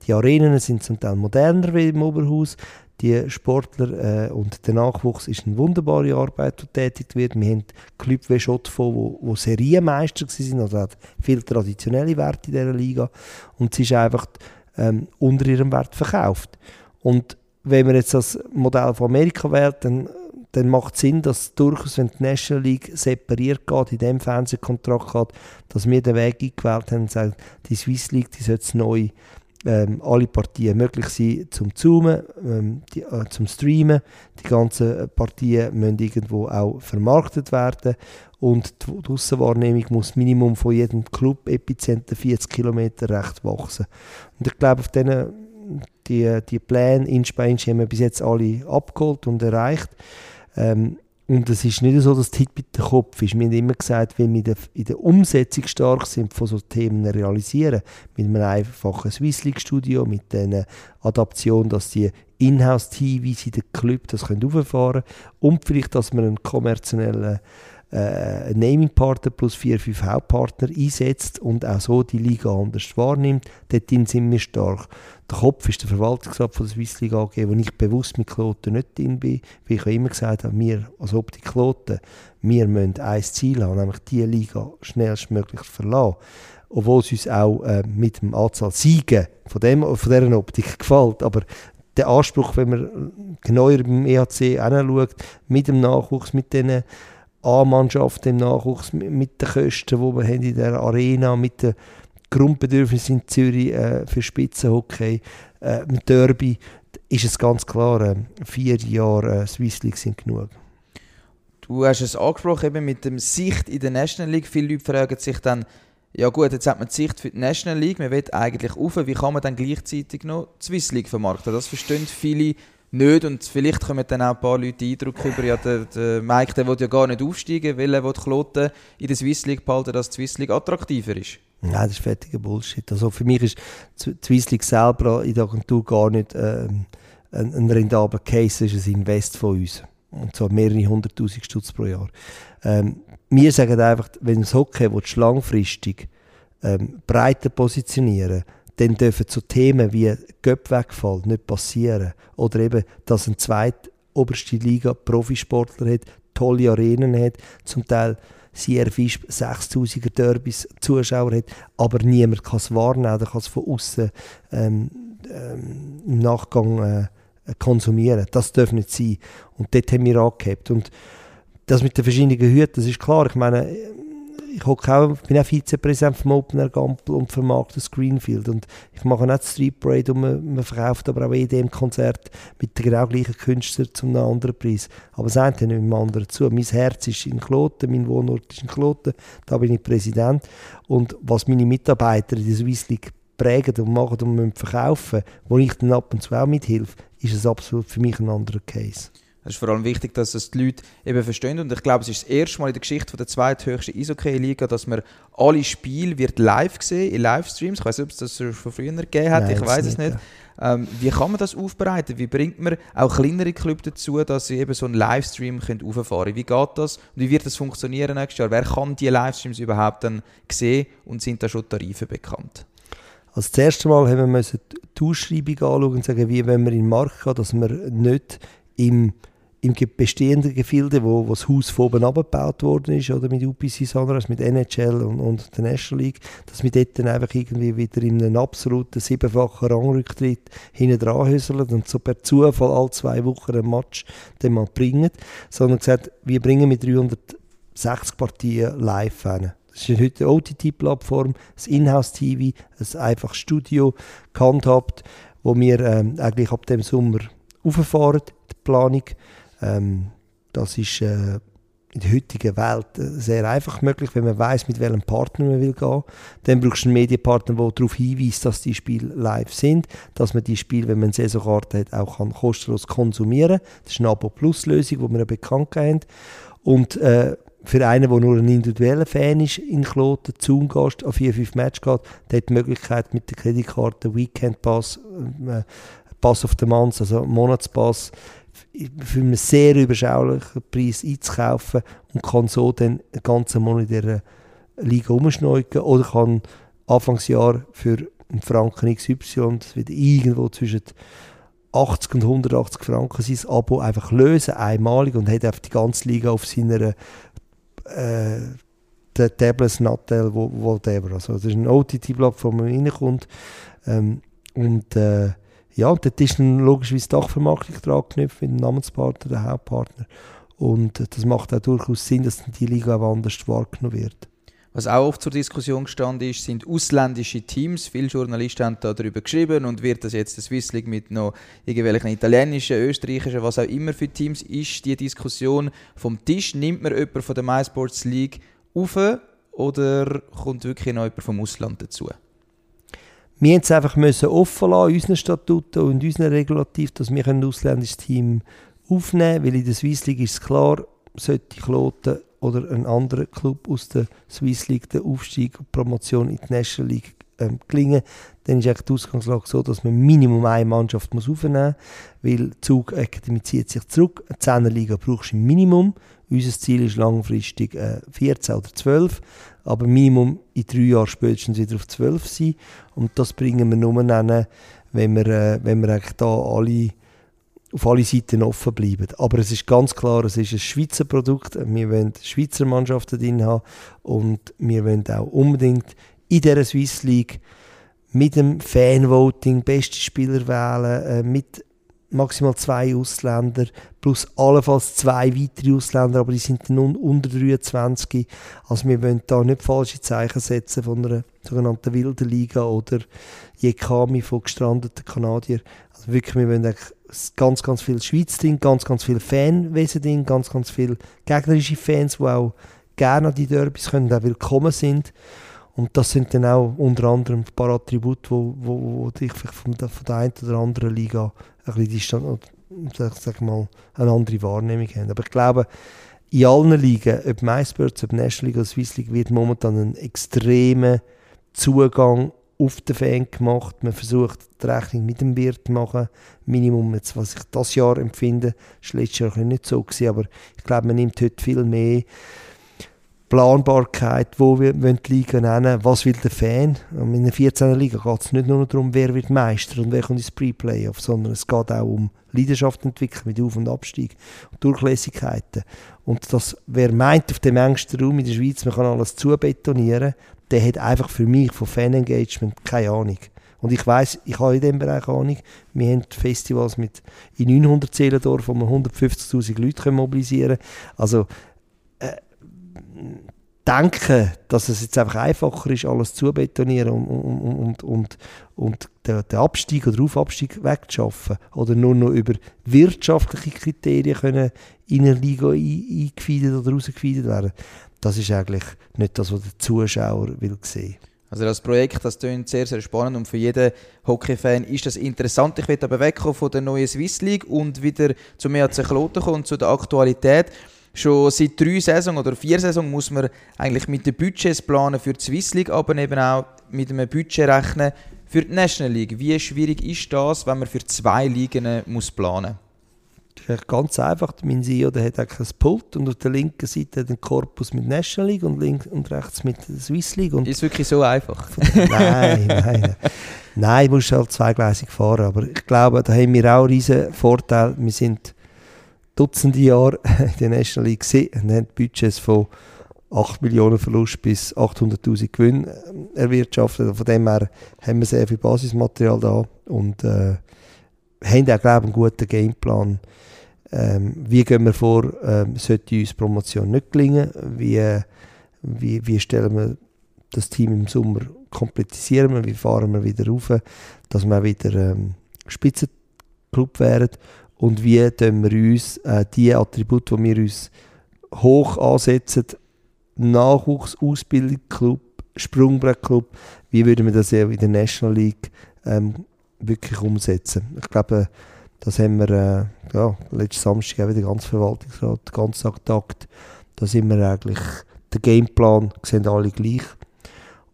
Die Arenen sind zum Teil moderner wie im Oberhaus, die Sportler äh, und der Nachwuchs ist eine wunderbare Arbeit, die tätig wird. Wir haben Club wie Schottfond, wo, wo Serienmeister waren, also hat viele traditionelle Werte in dieser Liga und sie ist einfach ähm, unter ihrem Wert verkauft. Und wenn man jetzt das Modell von Amerika wählt, dann, dann macht es Sinn, dass durchaus, wenn die National League separiert geht, in dem Fernsehkontrakt geht, dass wir den Weg eingewählt haben und sagen, die Swiss League, die sollte neu ähm, alle Partien möglich sein zum Zoomen, ähm, die, äh, zum Streamen. Die ganzen Partien müssen irgendwo auch vermarktet werden und die Aussenwahrnehmung muss Minimum von jedem Club Epizenter 40 Kilometer recht wachsen. Und ich glaube, auf diesen die, die Pläne in Spanien haben wir bis jetzt alle abgeholt und erreicht. Ähm, und es ist nicht so, dass die Hit mit dem Kopf ist. Wir haben immer gesagt, wenn wir in der, Umsetzung stark sind, von so Themen realisieren, mit einem einfachen Swiss League Studio, mit einer Adaption, dass die Inhouse-TVs in den Club das können können und vielleicht, dass man einen kommerziellen äh, Naming-Partner plus vier, fünf Hauptpartner einsetzt und auch so die Liga anders wahrnimmt, dort sind wir stark. Der Kopf ist der Verwaltungsrat von der Swiss League AG, wo ich bewusst mit Kloten nicht drin bin, wie ich immer gesagt habe, wir als Optik Kloten, wir müssen ein Ziel haben, nämlich die Liga schnellstmöglich verlassen obwohl es uns auch äh, mit dem Anzahl Siegen von, dem, von dieser Optik gefällt. Aber der Anspruch, wenn man genauer beim EHC hinschaut, mit dem Nachwuchs, mit diesen A-Mannschaft im Nachwuchs mit den Kosten, die wir haben in der Arena, mit den Grundbedürfnissen in Zürich äh, für Spitzenhockey, äh, mit Derby, ist es ganz klar, äh, vier Jahre äh, Swiss League sind genug. Du hast es angesprochen, eben mit dem Sicht in der National League. Viele Leute fragen sich dann, ja gut, jetzt hat man die Sicht für die National League, man will eigentlich auf, wie kann man dann gleichzeitig noch die Swiss League vermarkten? Das verstehen viele nicht und vielleicht kommen dann auch ein paar Leute Eindruck über, ja, der, der Mike der will ja gar nicht aufsteigen, weil er will Kloten in der Swiss League behalten, dass die Swiss League attraktiver ist. Nein, das ist fertiger Bullshit. Also für mich ist die Swiss League selber in der Agentur gar nicht ähm, ein, ein rentabler Case, es ist ein Invest von uns. Und zwar mehrere hunderttausend Stutz pro Jahr. Ähm, wir sagen einfach, wenn das Hockey langfristig ähm, breiter positionieren dann dürfen so Themen wie Göppwegfall nicht passieren. Oder eben, dass ein zweit oberste Liga Profisportler hat, tolle Arenen hat, zum Teil sehr Fisch 6000er Derbys Zuschauer hat, aber niemand kann es wahrnehmen oder kann es von außen ähm, ähm, im Nachgang äh, konsumieren. Das darf nicht sein. Und dort haben wir angehabt. Und das mit den verschiedenen Hüten, das ist klar. Ich meine, ich auch, bin auch Vizepräsident vom Open Gampel und vermarkte das Greenfield. Und ich mache nicht Street Parade und man, man verkauft aber auch EDM-Konzert mit den genau gleichen Künstlern zu einem anderen Preis. Aber das eine nicht mit dem anderen zu. Mein Herz ist in Kloten, mein Wohnort ist in Kloten, da bin ich Präsident. Und was meine Mitarbeiter in der Swiss League prägen und machen und verkaufen, wo ich dann ab und zu auch mithilfe, ist es absolut für mich ein anderer Case. Es ist vor allem wichtig, dass es die Leute eben verstehen. Und ich glaube, es ist das erste Mal in der Geschichte von der zweithöchsten Eishockey-Liga, dass man alle Spiele wird live gesehen in Livestreams. Ich weiß nicht, ob es das schon früher gegeben hat, Nein, ich weiß es nicht. nicht. Ähm, wie kann man das aufbereiten? Wie bringt man auch kleinere Clubs dazu, dass sie eben so einen Livestream können auffahren können? Wie geht das? Und wie wird das funktionieren nächstes Jahr? Wer kann diese Livestreams überhaupt dann sehen und sind da schon Tarife bekannt? Also das erste Mal haben wir die Ausschreibung anschauen und sagen, wie wenn wir in den Markt gehen, dass wir nicht im im bestehenden Gefilde, wo, wo das Haus von oben abgebaut worden ist, oder mit UPC Sunrise, mit NHL und, und der National League, dass wir dort dann einfach irgendwie wieder in einen absoluten siebenfachen Rangrücktritt hinten dran häuseln und so per Zufall alle zwei Wochen ein Match den mal bringen, sondern gesagt, wir bringen mit 360 Partien live hin. Das ist heute eine OTT-Plattform, das Inhouse-TV, ein einfaches Studio, gehandhabt, wo wir ähm, eigentlich ab dem Sommer auffahren, die Planung. Ähm, das ist äh, in der heutigen Welt äh, sehr einfach möglich, wenn man weiß, mit welchem Partner man will gehen. Dann brauchst du einen Medienpartner, der darauf hinweist, dass die Spiele live sind, dass man die Spiele, wenn man eine Saisonkarte hat, auch kann kostenlos konsumieren kann. Das ist eine Abo-Plus-Lösung, die wir bekannt haben. Und äh, für einen, der nur ein individueller Fan ist, in Kloten, Zoom-Gast, an vier, fünf Match geht, der hat die Möglichkeit mit der Kreditkarte Weekend Pass, äh, Pass of the Month, also Monatspass, für einen sehr überschaulichen Preis einzukaufen und kann so dann den ganzen Monat in dieser Liga umschneuken oder kann Anfangsjahr für einen Franken XY, das wird irgendwo zwischen 80 und 180 Franken sein Abo einfach lösen, einmalig und hat einfach die ganze Liga auf seiner äh, Tablets, Nattel, whatever. Also das ist eine OTT-Plattform, die reinkommt ähm, und äh, ja, dort ist dann logischerweise die Dachvermarktung dran geknüpft mit dem Namenspartner, dem Hauptpartner. Und das macht auch durchaus Sinn, dass die Liga auch anders wahrgenommen wird. Was auch oft zur Diskussion gestanden ist, sind ausländische Teams. Viele Journalisten haben darüber geschrieben und wird das jetzt der Swiss League mit noch irgendwelchen italienischen, österreichischen, was auch immer für Teams ist, die Diskussion vom Tisch. Nimmt man jemanden von der MySports League auf oder kommt wirklich noch jemand vom Ausland dazu? Wir mussten es einfach müssen offen lassen, unseren Statuten und unseren Regulativ, dass wir ein ausländisches Team aufnehmen können, weil in der Swiss League ist es klar, sollte Kloten oder ein anderer Club aus der Swiss League den Aufstieg und Promotion in die National League ähm, gelingen, dann ist die Ausgangslage so, dass man Minimum eine Mannschaft muss aufnehmen muss, weil Zug Academy zieht sich zurück. Eine 10er Liga brauchst du im Minimum. Unser Ziel ist langfristig äh, 14 oder 12, aber Minimum in drei Jahren spätestens wieder auf 12 sein. Und das bringen wir nur nennen, wenn wir, äh, wenn wir eigentlich da alle auf alle Seiten offen bleiben. Aber es ist ganz klar, es ist ein Schweizer Produkt. Wir wollen Schweizer Mannschaften drin haben und wir wollen auch unbedingt in dieser Swiss League mit dem Fanvoting beste Spieler wählen, äh, mit maximal zwei Ausländer plus allenfalls zwei weitere Ausländer, aber die sind dann unter 23. Also wir wollen da nicht falsche Zeichen setzen von einer sogenannten wilden Liga oder Jekami von gestrandeten Kanadiern. Also wirklich, wir wollen ganz, ganz viel Schweiz drin, ganz, ganz viele Fanwesen drin, ganz, ganz viele gegnerische Fans, die auch gerne an die Derbys können, auch willkommen sind. Und das sind dann auch unter anderem ein paar Attribute, wo, wo, wo ich vielleicht von der, von der einen oder anderen Liga ein bisschen Distanz, sag mal, eine andere Wahrnehmung haben. Aber ich glaube, in allen Ligen, ob MySports, ob National League oder Swiss League, wird momentan ein extremer Zugang auf den Fan gemacht. Man versucht, die Rechnung mit dem Wirt zu machen. Minimum, jetzt, was ich das Jahr empfinde, war letztes Jahr nicht so, gewesen, aber ich glaube, man nimmt heute viel mehr Planbarkeit, wo wir die Liga nennen, was will der Fan. Und in der 14er Liga geht es nicht nur darum, wer wird Meister und wer kommt ins Pre-Playoff, sondern es geht auch um Leidenschaft entwickeln mit Auf- und Abstieg und Durchlässigkeiten. Und das, wer meint, auf dem engsten Raum in der Schweiz, man kann alles zubetonieren, der hat einfach für mich von Fan-Engagement keine Ahnung. Und ich weiß, ich habe in diesem Bereich Ahnung. Wir haben Festivals mit in 900 Zehlendorf, wo wir 150'000 Leute mobilisieren können. Also, äh, denken, dass es jetzt einfach einfacher ist, alles zu betonieren und, und, und, und, und den, Abstieg oder Aufabstieg wegzuschaffen oder nur noch über wirtschaftliche Kriterien können in eine Liga eingefeedet oder rausgefeedet werden, das ist eigentlich nicht das, was der Zuschauer will sehen. Also das Projekt, das klingt sehr, sehr spannend und für jeden Hockey-Fan ist das interessant. Ich will aber wegkommen von der neuen Swiss League und wieder zum EAC Kloten kommen, zu der Aktualität. Schon seit drei Saisons oder vier Saisons muss man eigentlich mit den Budgets planen für die Swiss League, aber eben auch mit einem Budget rechnen für die National League. Wie schwierig ist das, wenn man für zwei Ligen muss planen muss? ganz einfach. Mein CEO der hat ein Pult und auf der linken Seite den Korpus mit National League und links und rechts mit der Swiss League. Und ist wirklich so einfach? nein, nein. Nein, du musst halt zweigleisig fahren. Aber ich glaube, da haben wir auch einen riesen Vorteil. Wir sind Dutzende Jahre in der National League gesehen und haben Budgets von 8 Millionen Verlust bis 800'000 Gewinn äh, erwirtschaftet. Von dem her haben wir sehr viel Basismaterial da und äh, haben auch, glaube ich, einen guten Gameplan. Ähm, wie gehen wir vor, ähm, sollte uns Promotion nicht gelingen? Wie, wie, wie stellen wir das Team im Sommer, komplettisieren wir, wie fahren wir wieder rauf, dass wir wieder ähm, Spitzenclub werden und wie tun wir uns äh, die Attribute, die wir uns hoch ansetzen, Nachwuchs, Ausbildungsclub, Sprungbrettclub, wie würden wir das in der National League ähm, wirklich umsetzen? Ich glaube, das haben wir äh, ja, letzten Samstag auch wieder ganz Verwaltungsrat, ganzen Tag. Da sind wir eigentlich, der Gameplan sehen alle gleich.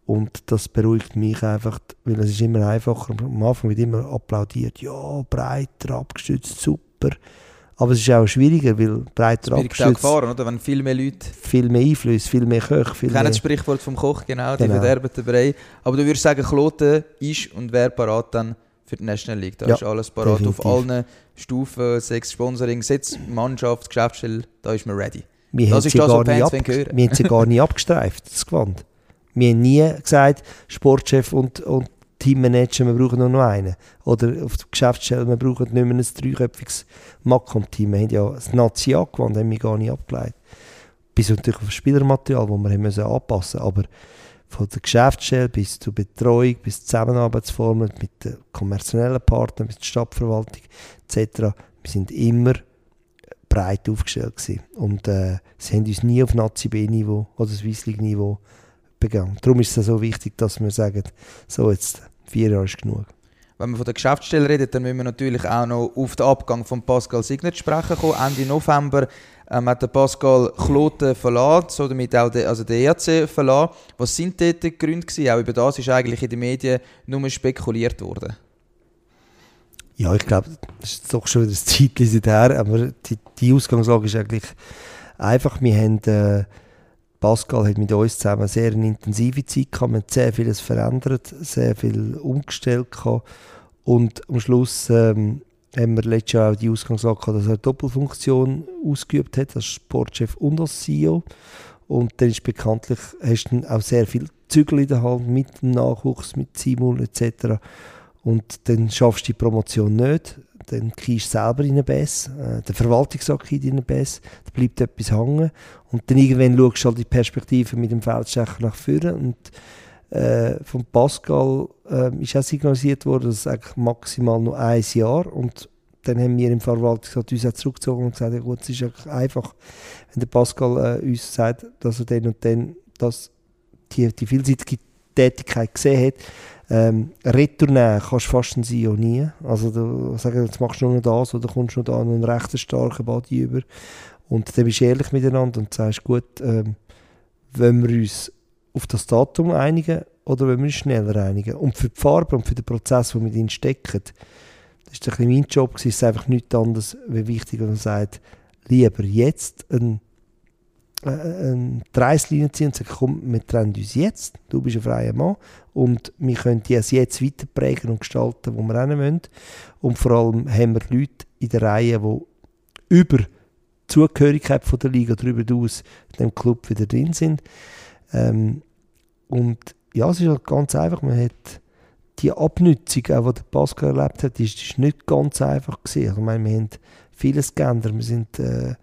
Und das beruhigt mich einfach, weil es ist immer einfacher. Am Anfang wird immer applaudiert, ja, breiter abgestützt, super. Aber es ist auch schwieriger, weil breiter abgestützt... gefahren, oder? Wenn viel mehr Leute... Viel mehr Einfluss, viel mehr Köche, viel mehr... das Sprichwort vom Koch, genau, die genau. verderben den Brei. Aber du würdest sagen, Kloten ist und wäre parat dann für die National League. Da ja, ist alles parat auf allen Stufen, sechs Sponsoring, Sitz, Mannschaft, Geschäftsstelle, da ist man ready. Wir das ist das, was Fans hören. Wir haben sie gar nicht abgestreift, das Gewand. Wir haben nie gesagt, Sportchef und, und Teammanager, wir brauchen nur noch einen. Oder auf der Geschäftsstelle, wir brauchen nicht mehr ein dreiköpfiges Macom-Team. Wir haben ja das Nazi angewandt, haben wir gar nicht abgeleitet. Bis natürlich auf das Spielermaterial, das wir haben müssen anpassen mussten. Aber von der Geschäftsstelle bis zur Betreuung, bis zur Zusammenarbeitsformen mit den kommerziellen Partnern, mit der Stadtverwaltung etc. Wir sind immer breit aufgestellt gewesen. Und äh, sie haben uns nie auf Nazi B-Niveau oder Swiss League-Niveau begangen. Darum ist es so wichtig, dass wir sagen, so jetzt vier Jahre ist genug. Wenn wir von der Geschäftsstelle reden, dann müssen wir natürlich auch noch auf den Abgang von Pascal Signet sprechen kommen. Ende November ähm, hat der Pascal Kloten verlassen, so damit auch der, also der ERC verlassen. Was sind dort die Gründe gewesen? Auch über das ist eigentlich in den Medien nur spekuliert worden. Ja, ich glaube, das ist doch schon wieder ein Zeitchen her, aber die, die Ausgangslage ist eigentlich einfach. Wir haben, äh, Pascal hat mit uns zusammen sehr eine intensive Zeit gehabt, wir haben sehr vieles verändert, sehr viel umgestellt gehabt und am Schluss ähm, haben wir letztes Jahr auch die Ausgangslage gehabt, dass er eine Doppelfunktion ausgeübt hat, als Sportchef und als CEO. Und dann ist bekanntlich, hast du auch sehr viel Zügel in der Hand mit dem Nachwuchs, mit Simul etc. Und dann schaffst du die Promotion nicht, dann kriegst du selber in den Bass, äh, der Verwaltungsakt in den Bass, da bleibt etwas hängen. Und dann irgendwann schaust du halt die Perspektive mit dem Feldstecher nach vorne. Und äh, von Pascal äh, ist auch signalisiert worden, dass es maximal nur ein Jahr. Und dann haben wir im Verwaltungsrat uns auch zurückgezogen und gesagt, ja gut, es ist einfach, wenn der Pascal äh, uns sagt, dass er dann und dann das, die, die vielseitige Tätigkeit gesehen hat, ähm, retournieren kannst du fast ein CEO nie. Also du sagst, jetzt machst du nur noch das oder kommst du noch da einen recht starken Body über. Und dann bist du ehrlich miteinander und sagst, gut, ähm, wenn wir uns auf das Datum einigen oder wenn wir uns schneller einigen. Und für die Farbe und für den Prozess, den wir drin stecken, das ist ein mein Job, es ist einfach nichts anderes, wie wichtig, wenn man sagt, lieber jetzt ein eine Dreislinie ziehen und sagen, komm, wir trennen uns jetzt, du bist ein freier Mann und wir können die jetzt weiter prägen und gestalten, wo wir hin wollen. Und vor allem haben wir Leute in der Reihe, die über die Zugehörigkeit von der Liga darüber hinaus in dem Club wieder drin sind. Ähm, und ja, es ist halt ganz einfach, man hat die Abnützung, auch die der Pascal erlebt hat, ist, ist nicht ganz einfach gewesen. Also, ich meine, wir haben vieles geändert, wir sind äh,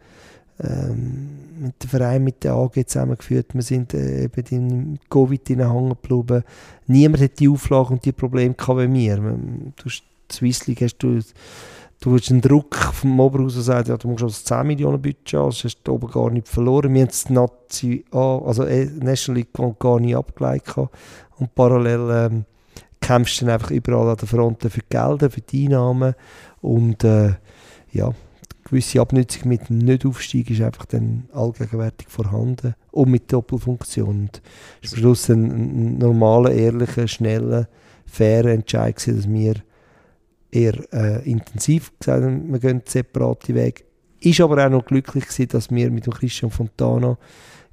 ähm, dem Verein, mit der AG zusammengeführt. Wir sind äh, eben in Covid hängen geblieben. Niemand hat die Auflagen und die Probleme gehabt wie wir. Du hast Swiss League hast du, du hast einen Druck vom Oberhaus, der sagt, ja, du musst also 10 Millionen Budget haben, das hast du oben gar nicht verloren. Wir haben das Nazi, also äh, National League gar nicht abgeleitet und parallel ähm, kämpfst du dann einfach überall an der Front für die Gelder, für die Einnahmen und äh, ja, gewisse Abnutzung mit dem Nicht-Aufstieg ist einfach dann allgegenwärtig vorhanden und mit Doppelfunktion. Und es war am Schluss ein, ein normaler, ehrlicher, schneller, fairer Entscheid gewesen, dass wir eher äh, intensiv gesagt haben, wir gehen separate Wege. Ist aber auch noch glücklich gewesen, dass wir mit dem Christian Fontana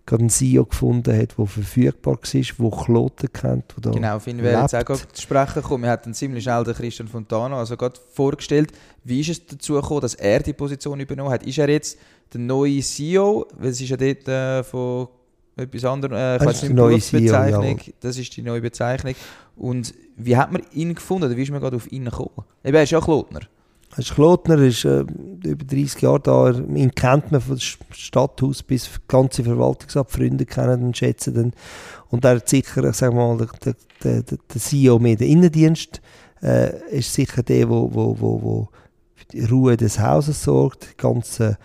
gerade einen CEO gefunden hat, der verfügbar war, der Kloten kennt. Der genau, auf ihn wäre jetzt auch gerade zu sprechen gekommen. Wir hatten ziemlich schnell den Christian Fontana also gerade vorgestellt. Wie ist es dazu gekommen, dass er die Position übernommen hat? Ist er jetzt der neue CEO? Weil es ist ja dort äh, von etwas anderem, äh, ich weiß nicht, neue Berufsbezeichnung. CEO, das ist die neue Bezeichnung. Und wie hat man ihn gefunden? Wie ist man gerade auf ihn gekommen? er ist ja Klotner. Er ist Klotner, ist äh, über 30 Jahre da. Ihn kennt man vom Stadthaus bis ganze Verwaltungsamt, Freunde kennen und schätzen ihn. Und er hat sicher, ich sag mal, der, der, der, der CEO mehr der Innendienst äh, ist sicher der, wo, wo, wo, wo für die Ruhe des Hauses sorgt, die ganze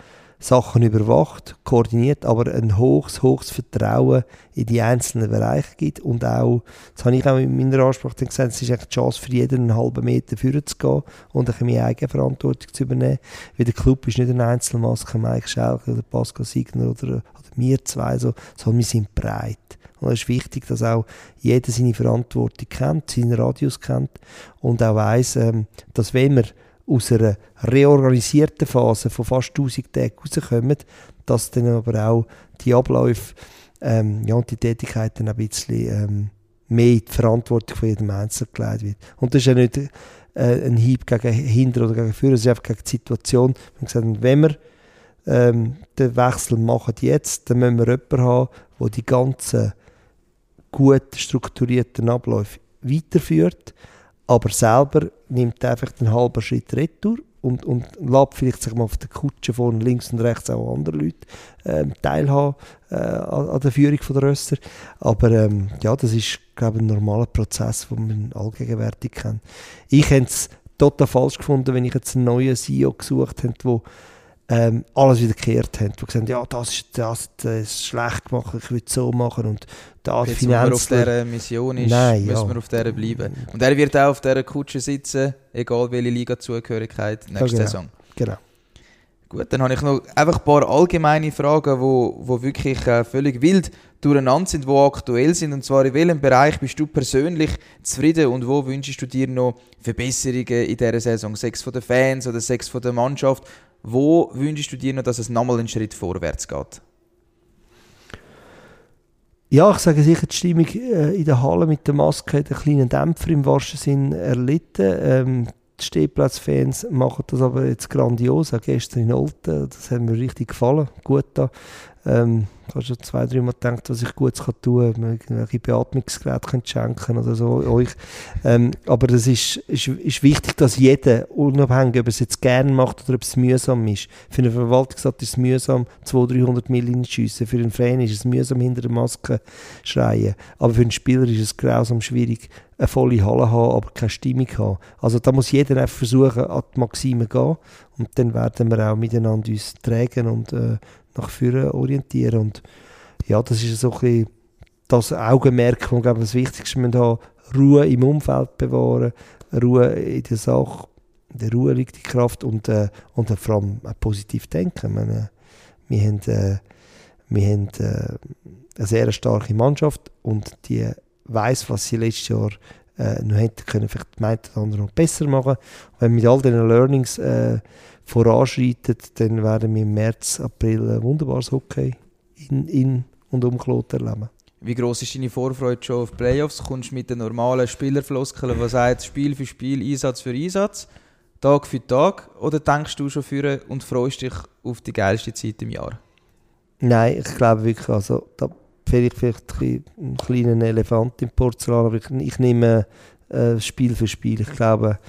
Sachen überwacht, koordiniert, aber ein hohes, hohes Vertrauen in die einzelnen Bereiche gibt und auch, das habe ich auch in meiner Ansprache gesagt, es ist echt die Chance für jeden einen halben Meter führen zu gehen und ein meine eigene Verantwortung zu übernehmen, weil der Club ist nicht ein Einzelmaske, Mike Schelke oder Pascal Signer oder, oder wir zwei, so, sondern wir sind breit. Und es ist wichtig, dass auch jeder seine Verantwortung kennt, seinen Radius kennt und auch weiss, ähm, dass wenn wir aus einer reorganisierten Phase von fast 1000 Tagen rauskommen, dass dann aber auch die Abläufe ähm, ja, und die Tätigkeiten ein bisschen ähm, mehr in die Verantwortung von jedem Einzelnen gelegt wird. Und das ist ja nicht äh, ein Hieb gegen hinter oder gegen vorne, es ist einfach gegen die Situation. Wir haben gesagt, wenn wir ähm, den Wechsel machen jetzt, dann müssen wir jemanden haben, der die ganzen gut strukturierten Abläufe weiterführt, aber selber nimmt einfach den halben Schritt retour und, und lässt vielleicht sich mal auf der Kutsche von links und rechts auch andere Leute ähm, teilhaben äh, an, der Führung der Rösser. Aber ähm, ja, das ist, glaube ich, ein normaler Prozess, den man allgegenwärtig kennt. Ich hätte es total falsch gefunden, wenn ich jetzt einen neuen CEO gesucht hätte, der ähm, alles wieder gekehrt haben, die gesagt ja, das ist, das, das ist schlecht gemacht, ich will es so machen und das Jetzt, Finanzler... Auf dieser Mission ist, Nein, müssen ja. wir auf dieser bleiben. Und er wird auch auf dieser Kutsche sitzen, egal welche Liga-Zugehörigkeit nächste ja, genau. Saison. Genau. Gut, dann habe ich noch einfach ein paar allgemeine Fragen, wo, wo wirklich äh, völlig wild durcheinander sind, wo aktuell sind. Und zwar in welchem Bereich bist du persönlich zufrieden und wo wünschst du dir noch Verbesserungen in dieser Saison? Sechs von den Fans oder sechs von der Mannschaft? Wo wünschst du dir noch, dass es nochmal einen Schritt vorwärts geht? Ja, ich sage sicher, die Stimmung äh, in der Halle mit der Maske hat einen kleinen Dämpfer im wahrsten Sinn erlitten. Ähm, die Stehplatzfans machen das aber jetzt grandios, auch gestern in Olten, das hat mir richtig gefallen, gut da. Ähm, ich habe schon zwei, drei Mal gedacht, was ich gut tun kann, irgendwelche Beatmungsgeräte schenken oder so euch. Ähm, aber es ist, ist, ist wichtig, dass jeder, unabhängig, ob er es jetzt gerne macht oder ob es mühsam ist. Für eine Verwaltungsrat ist es mühsam, 200, 300 Millionen schiessen. Für einen Fan ist es mühsam, hinter der Maske schreien. Aber für einen Spieler ist es grausam schwierig, eine volle Halle haben, aber keine Stimmung haben. Also da muss jeder einfach versuchen, an die Maxime zu gehen und dann werden wir auch miteinander uns tragen und äh, nach vorne orientieren. Und ja, das ist so ein das Augenmerk, das glaube das Wichtigste wir haben. Ruhe im Umfeld bewahren, Ruhe in der Sache, in der Ruhe liegt die Kraft und, äh, und vor allem positiv denken. Meine, wir haben, äh, wir haben äh, eine sehr starke Mannschaft und die weiß, was sie letztes Jahr äh, noch hätte können, vielleicht die einen oder anderen noch besser machen. Wenn wir mit all diesen Learnings äh, voranschreitet, dann werden wir im März, April ein wunderbares Hockey in, in und um Kloten erleben. Wie groß ist deine Vorfreude schon auf Playoffs? Kommst du mit den normalen Spielerfloskeln, was sagt Spiel für Spiel, Einsatz für Einsatz, Tag für Tag? Oder denkst du schon für und freust dich auf die geilste Zeit im Jahr? Nein, ich glaube wirklich, also da vielleicht, vielleicht einen kleinen Elefant im Porzellan, aber ich, ich nehme äh, Spiel für Spiel. Ich glaube,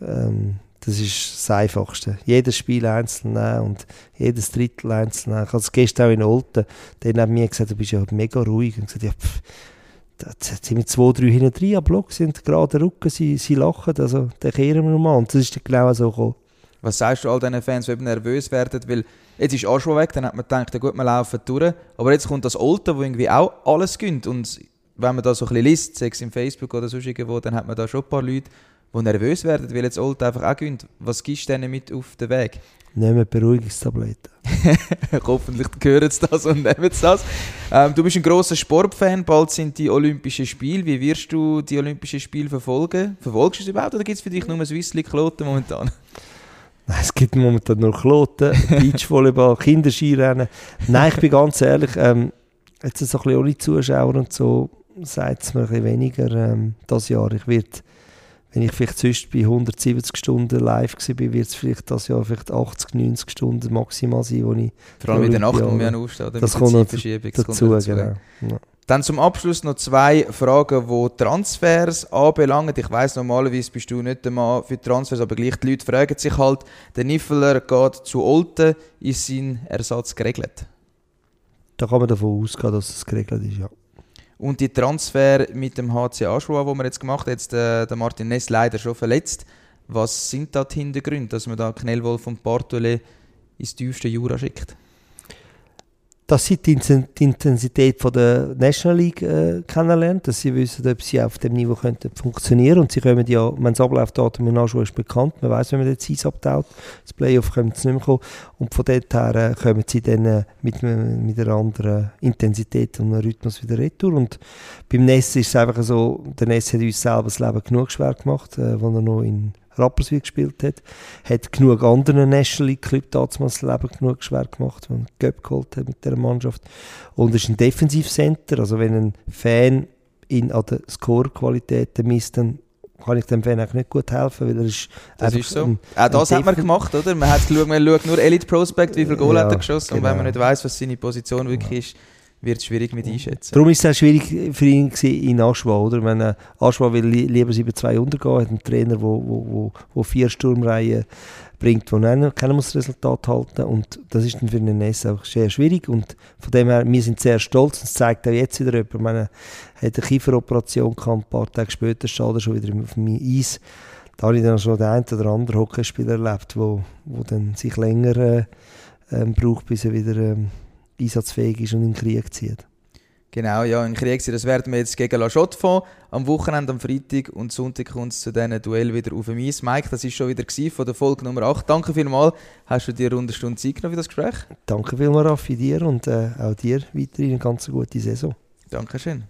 ähm, das ist das Einfachste. Jedes Spiel einzeln nehmen und jedes Drittel einzeln nehmen. Ich habe es gestern auch in Olten, der hat mir gesagt, du bist ja mega ruhig. Und gesagt, ja, pff, da sind wir zwei, drei hinten drin am Block, sind gerade Rücken, sie, sie lachen, also dann kehren wir nochmal. Und das ist dann genau so gekommen. Was sagst du all diesen Fans, die nervös werden? Weil jetzt ist auch schon weg, dann hat man gedacht, gut, wir laufen durch. Aber jetzt kommt das Olten, wo irgendwie auch alles gönnt. Und wenn man da so ein bisschen liest, sei es im Facebook oder sonst irgendwo, dann hat man da schon ein paar Leute, die nervös werden, weil jetzt Old einfach auch gönnt. Was gibst du denen mit auf den Weg? Nehmen Beruhigungstabletten. Hoffentlich hören sie das und nehmen sie das. Ähm, du bist ein großer Sportfan, bald sind die Olympischen Spiele. Wie wirst du die Olympischen Spiele verfolgen? Verfolgst du es überhaupt oder gibt es für dich nur Swissli Kloten momentan? Nein, es gibt momentan nur Kloten, Beachvolleyball, Kinderskirennen. Nein, ich bin ganz ehrlich, ähm, jetzt so ein bisschen ohne Zuschauer und so, sagt es mir ein bisschen weniger ähm, das Jahr. Ich werde wenn ich vielleicht sonst bei 170 Stunden live war, wird es vielleicht das Jahr vielleicht 80, 90 Stunden maximal sein, wo ich... Vor allem in der Nacht, wo wir aufstehen, das kommt noch dazu, dazu. Genau. Ja. Dann zum Abschluss noch zwei Fragen, die Transfers anbelangen. Ich weiß normalerweise bist du nicht der Mann für Transfers, aber gleich die Leute fragen sich halt, der Niffeler geht zu Olten, ist sein Ersatz geregelt? Da kann man davon ausgehen, dass es geregelt ist, ja. Und die Transfer mit dem HC Aschua, wo wir jetzt gemacht haben, jetzt äh, der Martin Ness leider schon verletzt. Was sind da die Hintergründe, dass man da Knellwolf und Bartole ins tiefste Jura schickt? Dass sie die Intensität von der National League äh, kennenlernen, dass sie wissen, ob sie auf dem Niveau könnten funktionieren. Und sie kommen ja, wenn Ablaufdatum in Anschluss ist bekannt, man weiß, wenn man den Eis abtaut, das Playoff kommt es nicht mehr kommen. Und von dort her äh, kommen sie dann äh, mit, mit einer anderen Intensität und einem Rhythmus wieder retour. Und beim Ness ist es einfach so, der Ness hat uns selber das Leben genug schwer gemacht, äh, wo er noch in Rapperswil gespielt hat. Hat genug anderen National League Club damals das Leben genug schwer gemacht, wenn er Göpp geholt hat mit dieser Mannschaft. Und ist ein Defensivcenter, also wenn ein Fan ihn an der Score-Qualität misst, dann kann ich dem Fan eigentlich nicht gut helfen, weil er ist Das ist so. Ein, Auch das hat man gemacht, oder? Man hat geschaut, man schaut nur Elite Prospect, wie viel Goal ja, hat er geschossen genau. und wenn man nicht weiß, was seine Position wirklich ja. ist, wird es schwierig mit einschätzen. Darum ist es auch schwierig für ihn in Aschwa, oder? Wenn äh, Aschwa will li lieber 7-2 untergehen, hat einen Trainer, der wo, wo, wo, wo vier Sturmreihen bringt, wo keiner muss das Resultat halten und das ist dann für den NS auch sehr schwierig und von dem her, wir sind sehr stolz und es zeigt auch jetzt wieder jemand, meine, hat eine Kieferoperation gehabt, ein paar Tage später steht er schon wieder auf dem Eis. Da habe ich dann schon den einen oder anderen Hockeyspieler erlebt, wo, wo dann sich länger äh, ähm, braucht, bis er wieder ähm, einsatzfähig ist und in den Krieg zieht. Genau, ja, in Krieg das werden wir jetzt gegen La Chotte fahren. Am Wochenende, am Freitag und Sonntag kommt es zu diesem Duell wieder auf dem Eis. Mike, das war schon wieder von der Folge Nummer 8. Danke vielmals. Hast du dir eine Runde Stunde Zeit genommen für das Gespräch? Danke vielmals, Raffi, dir und äh, auch dir weiterhin eine ganz gute Saison. Dankeschön.